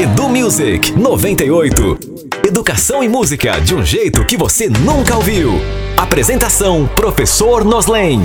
Edu Music 98. Educação e música de um jeito que você nunca ouviu. Apresentação: Professor Noslen.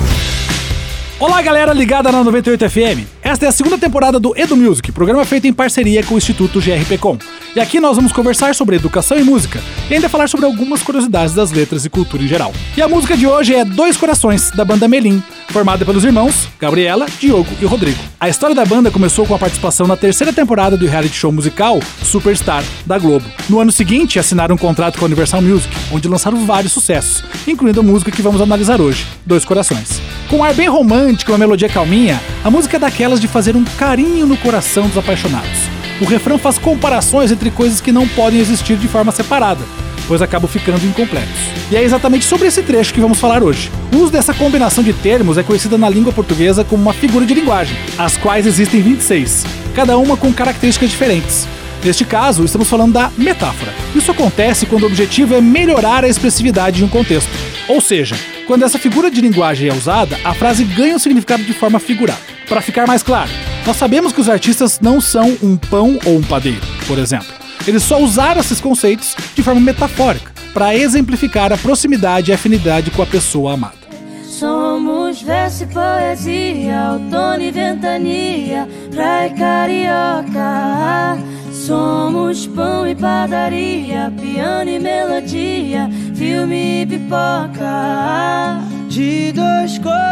Olá, galera ligada na 98 FM. Esta é a segunda temporada do Edu Music, programa feito em parceria com o Instituto GRPcom. E aqui nós vamos conversar sobre educação e música, e ainda falar sobre algumas curiosidades das letras e cultura em geral. E a música de hoje é Dois Corações, da banda Melim, formada pelos irmãos Gabriela, Diogo e Rodrigo. A história da banda começou com a participação na terceira temporada do reality show musical Superstar, da Globo. No ano seguinte, assinaram um contrato com a Universal Music, onde lançaram vários sucessos, incluindo a música que vamos analisar hoje, Dois Corações. Com um ar bem romântico e uma melodia calminha, a música é daquelas de fazer um carinho no coração dos apaixonados. O refrão faz comparações entre coisas que não podem existir de forma separada, pois acabam ficando incompletos. E é exatamente sobre esse trecho que vamos falar hoje. O uso dessa combinação de termos é conhecida na língua portuguesa como uma figura de linguagem, as quais existem 26, cada uma com características diferentes. Neste caso, estamos falando da metáfora. Isso acontece quando o objetivo é melhorar a expressividade de um contexto. Ou seja, quando essa figura de linguagem é usada, a frase ganha um significado de forma figurada. Para ficar mais claro, nós sabemos que os artistas não são um pão ou um padeiro, por exemplo. Eles só usaram esses conceitos de forma metafórica, para exemplificar a proximidade e afinidade com a pessoa amada. Somos verso e poesia, outono e ventania, praia e carioca. Somos pão e padaria, piano e melodia, filme e pipoca. De dois corações,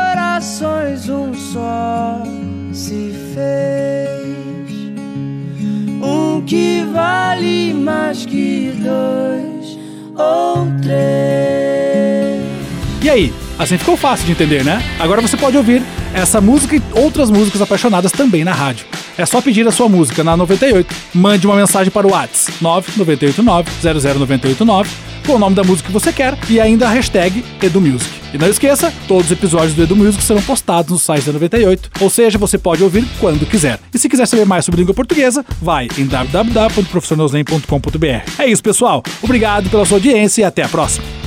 que vale mais que dois ou três. E aí, assim ficou fácil de entender, né? Agora você pode ouvir essa música e outras músicas apaixonadas também na rádio. É só pedir a sua música na 98. Mande uma mensagem para o WhatsApp 998900989 com o nome da música que você quer e ainda a hashtag EduMusic. E não esqueça, todos os episódios do Edu Music serão postados no site da 98, ou seja, você pode ouvir quando quiser. E se quiser saber mais sobre língua portuguesa, vai em www.professornoslen.com.br. É isso, pessoal. Obrigado pela sua audiência e até a próxima.